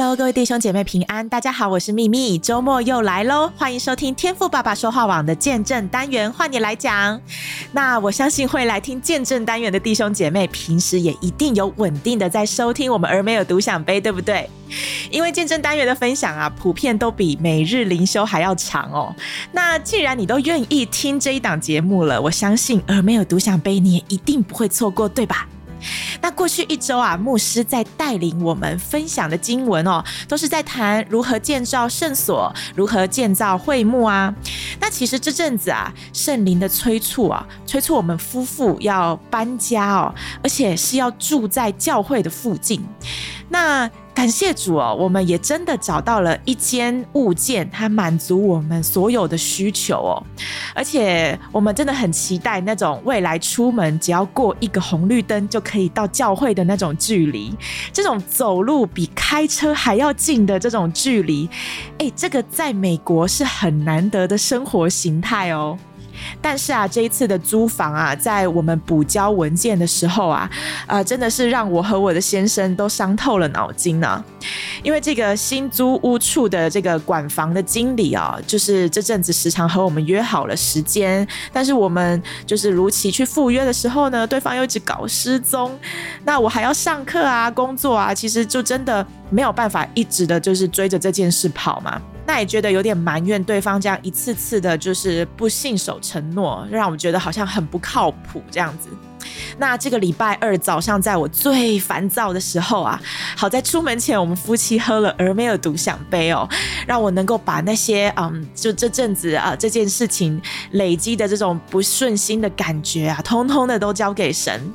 Hello，各位弟兄姐妹平安，大家好，我是秘密，周末又来喽，欢迎收听天赋爸爸说话网的见证单元，换你来讲。那我相信会来听见证单元的弟兄姐妹，平时也一定有稳定的在收听我们儿没有独享杯，对不对？因为见证单元的分享啊，普遍都比每日灵修还要长哦。那既然你都愿意听这一档节目了，我相信儿没有独享杯你也一定不会错过，对吧？那过去一周啊，牧师在带领我们分享的经文哦，都是在谈如何建造圣所，如何建造会幕啊。那其实这阵子啊，圣灵的催促啊，催促我们夫妇要搬家哦，而且是要住在教会的附近。那感谢主哦，我们也真的找到了一间物件，它满足我们所有的需求哦。而且我们真的很期待那种未来出门只要过一个红绿灯就可以到教会的那种距离，这种走路比开车还要近的这种距离，诶，这个在美国是很难得的生活形态哦。但是啊，这一次的租房啊，在我们补交文件的时候啊，啊、呃，真的是让我和我的先生都伤透了脑筋呢。因为这个新租屋处的这个管房的经理啊，就是这阵子时常和我们约好了时间，但是我们就是如期去赴约的时候呢，对方又一直搞失踪。那我还要上课啊，工作啊，其实就真的没有办法一直的就是追着这件事跑嘛。那也觉得有点埋怨对方这样一次次的，就是不信守承诺，让我们觉得好像很不靠谱这样子。那这个礼拜二早上，在我最烦躁的时候啊，好在出门前我们夫妻喝了儿美有独享杯哦，让我能够把那些嗯，就这阵子啊这件事情累积的这种不顺心的感觉啊，通通的都交给神。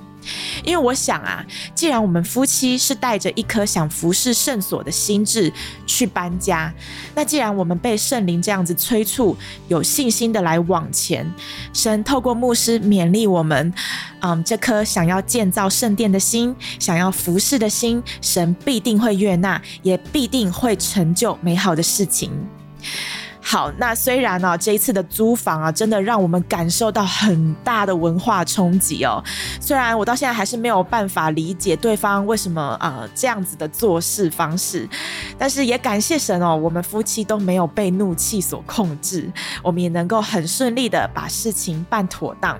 因为我想啊，既然我们夫妻是带着一颗想服侍圣所的心志去搬家，那既然我们被圣灵这样子催促，有信心的来往前，神透过牧师勉励我们，嗯，这颗想要建造圣殿的心，想要服侍的心，神必定会悦纳，也必定会成就美好的事情。好，那虽然呢、这一次的租房啊，真的让我们感受到很大的文化冲击哦。虽然我到现在还是没有办法理解对方为什么啊、这样子的做事方式，但是也感谢神哦，我们夫妻都没有被怒气所控制，我们也能够很顺利的把事情办妥当，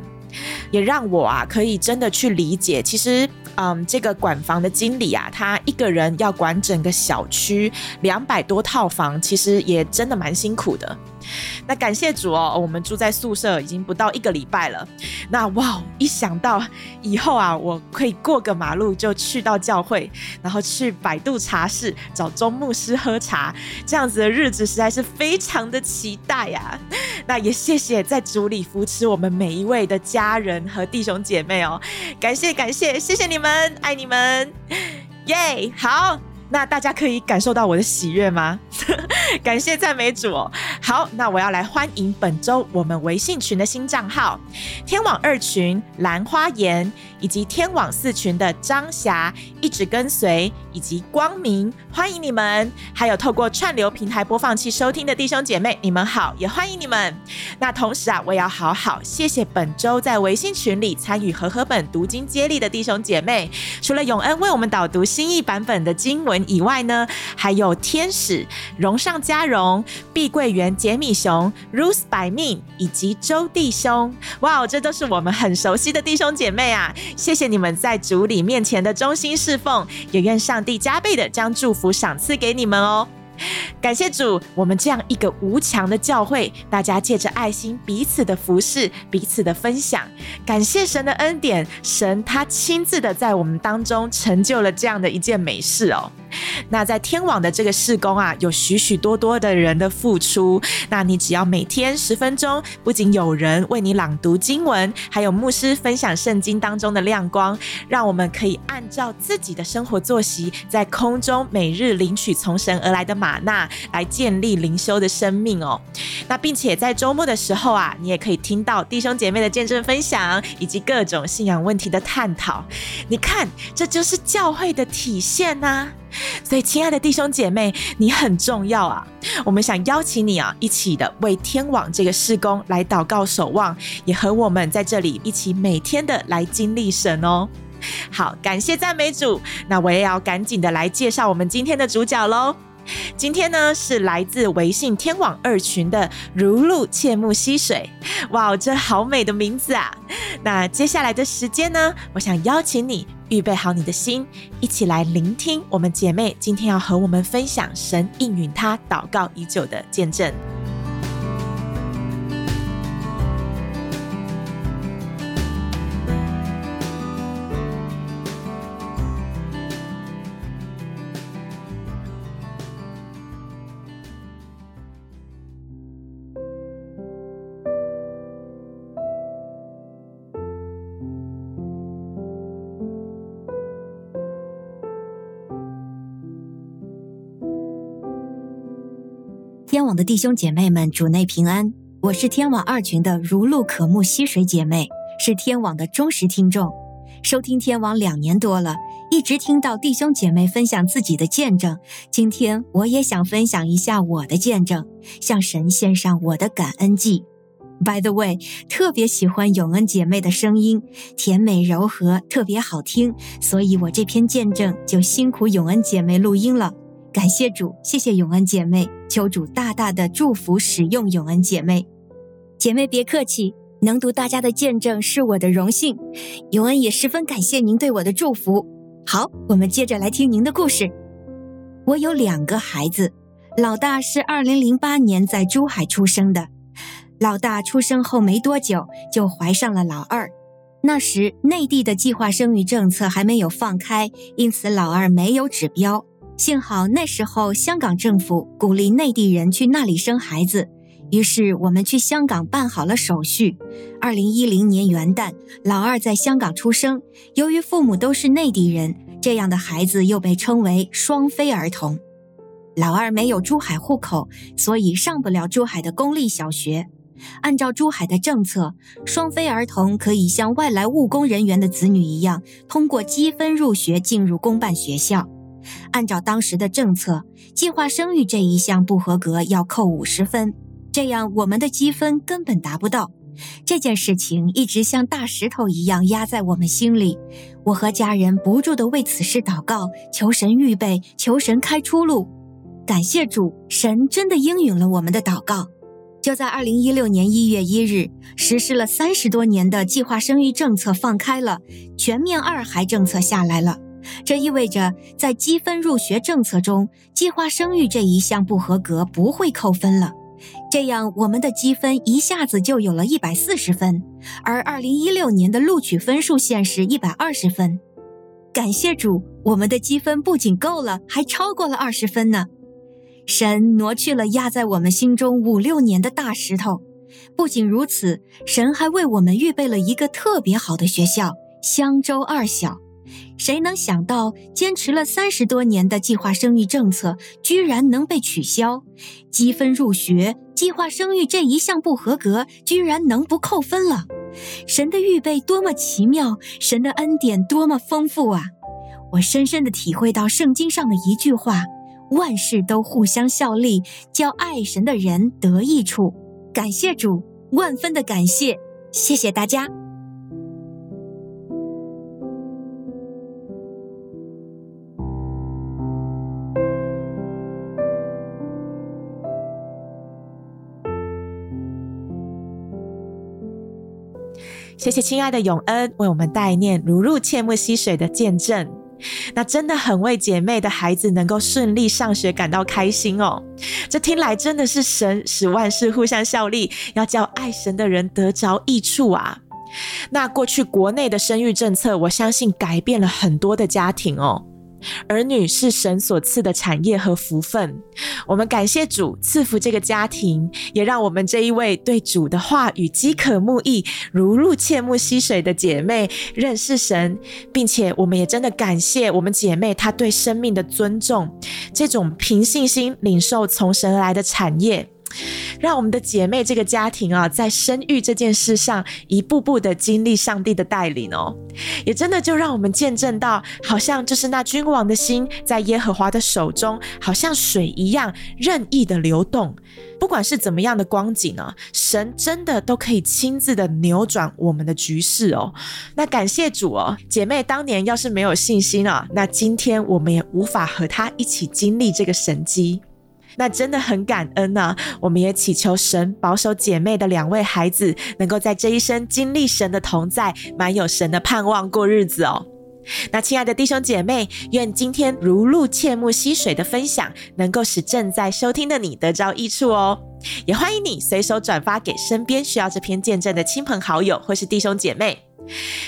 也让我啊可以真的去理解，其实。嗯，这个管房的经理啊，他一个人要管整个小区两百多套房，其实也真的蛮辛苦的。那感谢主哦，我们住在宿舍已经不到一个礼拜了。那哇，一想到以后啊，我可以过个马路就去到教会，然后去百度茶室找钟牧师喝茶，这样子的日子实在是非常的期待呀。那也谢谢在主里扶持我们每一位的家人和弟兄姐妹哦，感谢感谢，谢谢你们，爱你们，耶！好。那大家可以感受到我的喜悦吗？感谢赞美主哦。好，那我要来欢迎本周我们微信群的新账号——天网二群兰花颜，以及天网四群的张霞，一直跟随，以及光明，欢迎你们。还有透过串流平台播放器收听的弟兄姐妹，你们好，也欢迎你们。那同时啊，我也要好好谢谢本周在微信群里参与和合本读经接力的弟兄姐妹，除了永恩为我们导读新译版本的经文。以外呢，还有天使荣上加荣、碧桂园杰米熊、Rus 百命以及周弟兄，哇，这都是我们很熟悉的弟兄姐妹啊！谢谢你们在主里面前的忠心侍奉，也愿上帝加倍的将祝福赏赐给你们哦。感谢主，我们这样一个无墙的教会，大家借着爱心彼此的服侍，彼此的分享。感谢神的恩典，神他亲自的在我们当中成就了这样的一件美事哦。那在天网的这个事工啊，有许许多多的人的付出。那你只要每天十分钟，不仅有人为你朗读经文，还有牧师分享圣经当中的亮光，让我们可以按照自己的生活作息，在空中每日领取从神而来的吗哪，来建立灵修的生命哦。那并且在周末的时候啊，你也可以听到弟兄姐妹的见证分享，以及各种信仰问题的探讨。你看，这就是教会的体现呐、啊。所以，亲爱的弟兄姐妹，你很重要啊！我们想邀请你啊，一起的为天网这个事工来祷告守望，也和我们在这里一起每天的来经历神哦。好，感谢赞美主。那我也要赶紧的来介绍我们今天的主角喽。今天呢，是来自微信天网二群的如露切木溪水，哇，这好美的名字啊！那接下来的时间呢，我想邀请你预备好你的心，一起来聆听我们姐妹今天要和我们分享神应允她祷告已久的见证。天网的弟兄姐妹们，主内平安！我是天网二群的如露可慕溪水姐妹，是天网的忠实听众，收听天网两年多了，一直听到弟兄姐妹分享自己的见证。今天我也想分享一下我的见证，向神献上我的感恩祭。By the way，特别喜欢永恩姐妹的声音，甜美柔和，特别好听，所以我这篇见证就辛苦永恩姐妹录音了。感谢主，谢谢永恩姐妹，求主大大的祝福使用永恩姐妹。姐妹别客气，能读大家的见证是我的荣幸。永恩也十分感谢您对我的祝福。好，我们接着来听您的故事。我有两个孩子，老大是二零零八年在珠海出生的，老大出生后没多久就怀上了老二。那时内地的计划生育政策还没有放开，因此老二没有指标。幸好那时候香港政府鼓励内地人去那里生孩子，于是我们去香港办好了手续。二零一零年元旦，老二在香港出生。由于父母都是内地人，这样的孩子又被称为双非儿童。老二没有珠海户口，所以上不了珠海的公立小学。按照珠海的政策，双非儿童可以像外来务工人员的子女一样，通过积分入学进入公办学校。按照当时的政策，计划生育这一项不合格要扣五十分，这样我们的积分根本达不到。这件事情一直像大石头一样压在我们心里，我和家人不住地为此事祷告，求神预备，求神开出路。感谢主，神真的应允了我们的祷告。就在二零一六年一月一日，实施了三十多年的计划生育政策放开了，全面二孩政策下来了。这意味着，在积分入学政策中，计划生育这一项不合格不会扣分了。这样，我们的积分一下子就有了一百四十分，而二零一六年的录取分数线是一百二十分。感谢主，我们的积分不仅够了，还超过了二十分呢。神挪去了压在我们心中五六年的大石头。不仅如此，神还为我们预备了一个特别好的学校——香洲二小。谁能想到，坚持了三十多年的计划生育政策，居然能被取消？积分入学，计划生育这一项不合格，居然能不扣分了？神的预备多么奇妙，神的恩典多么丰富啊！我深深地体会到圣经上的一句话：万事都互相效力，叫爱神的人得益处。感谢主，万分的感谢，谢谢大家。谢谢亲爱的永恩为我们代念如入切木溪水的见证，那真的很为姐妹的孩子能够顺利上学感到开心哦。这听来真的是神使万事互相效力，要叫爱神的人得着益处啊。那过去国内的生育政策，我相信改变了很多的家庭哦。儿女是神所赐的产业和福分，我们感谢主赐福这个家庭，也让我们这一位对主的话语饥渴慕义、如露切木溪水的姐妹认识神，并且我们也真的感谢我们姐妹她对生命的尊重，这种凭信心领受从神而来的产业。让我们的姐妹这个家庭啊，在生育这件事上一步步的经历上帝的带领哦，也真的就让我们见证到，好像就是那君王的心在耶和华的手中，好像水一样任意的流动。不管是怎么样的光景呢，神真的都可以亲自的扭转我们的局势哦。那感谢主哦，姐妹当年要是没有信心啊，那今天我们也无法和她一起经历这个神迹。那真的很感恩呢，我们也祈求神保守姐妹的两位孩子，能够在这一生经历神的同在，满有神的盼望过日子哦。那亲爱的弟兄姐妹，愿今天如露切慕溪水的分享，能够使正在收听的你得着益处哦。也欢迎你随手转发给身边需要这篇见证的亲朋好友或是弟兄姐妹。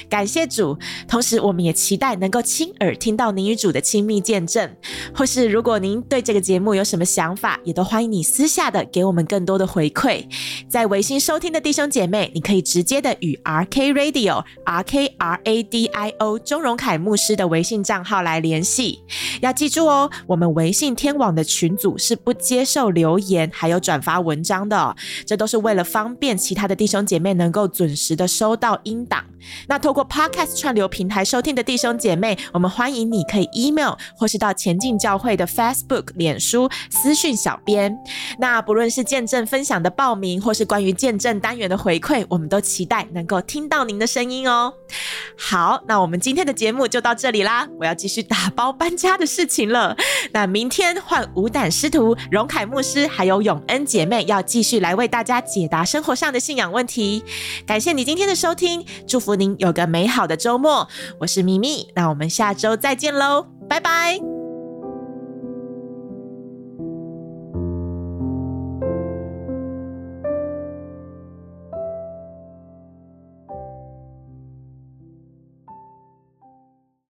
感谢主，同时我们也期待能够亲耳听到您与主的亲密见证。或是如果您对这个节目有什么想法，也都欢迎你私下的给我们更多的回馈。在微信收听的弟兄姐妹，你可以直接的与 R K Radio R K R A D I O 钟荣凯牧师的微信账号来联系。要记住哦，我们微信天网的群组是不接受留言还有转发文章的哦，这都是为了方便其他的弟兄姐妹能够准时的收到音档。那透过 Podcast 串流平台收听的弟兄姐妹，我们欢迎你可以 email 或是到前进教会的 Facebook、脸书私讯小编。那不论是见证分享的报名，或是关于见证单元的回馈，我们都期待能够听到您的声音哦。好，那我们今天的节目就到这里啦，我要继续打包搬家的事情了。那明天换无胆师徒荣凯牧师还有永恩姐妹要继续来为大家解答生活上的信仰问题。感谢你今天的收听，祝福您有个美好的周末。我是咪咪，那我们下周再见喽，拜拜。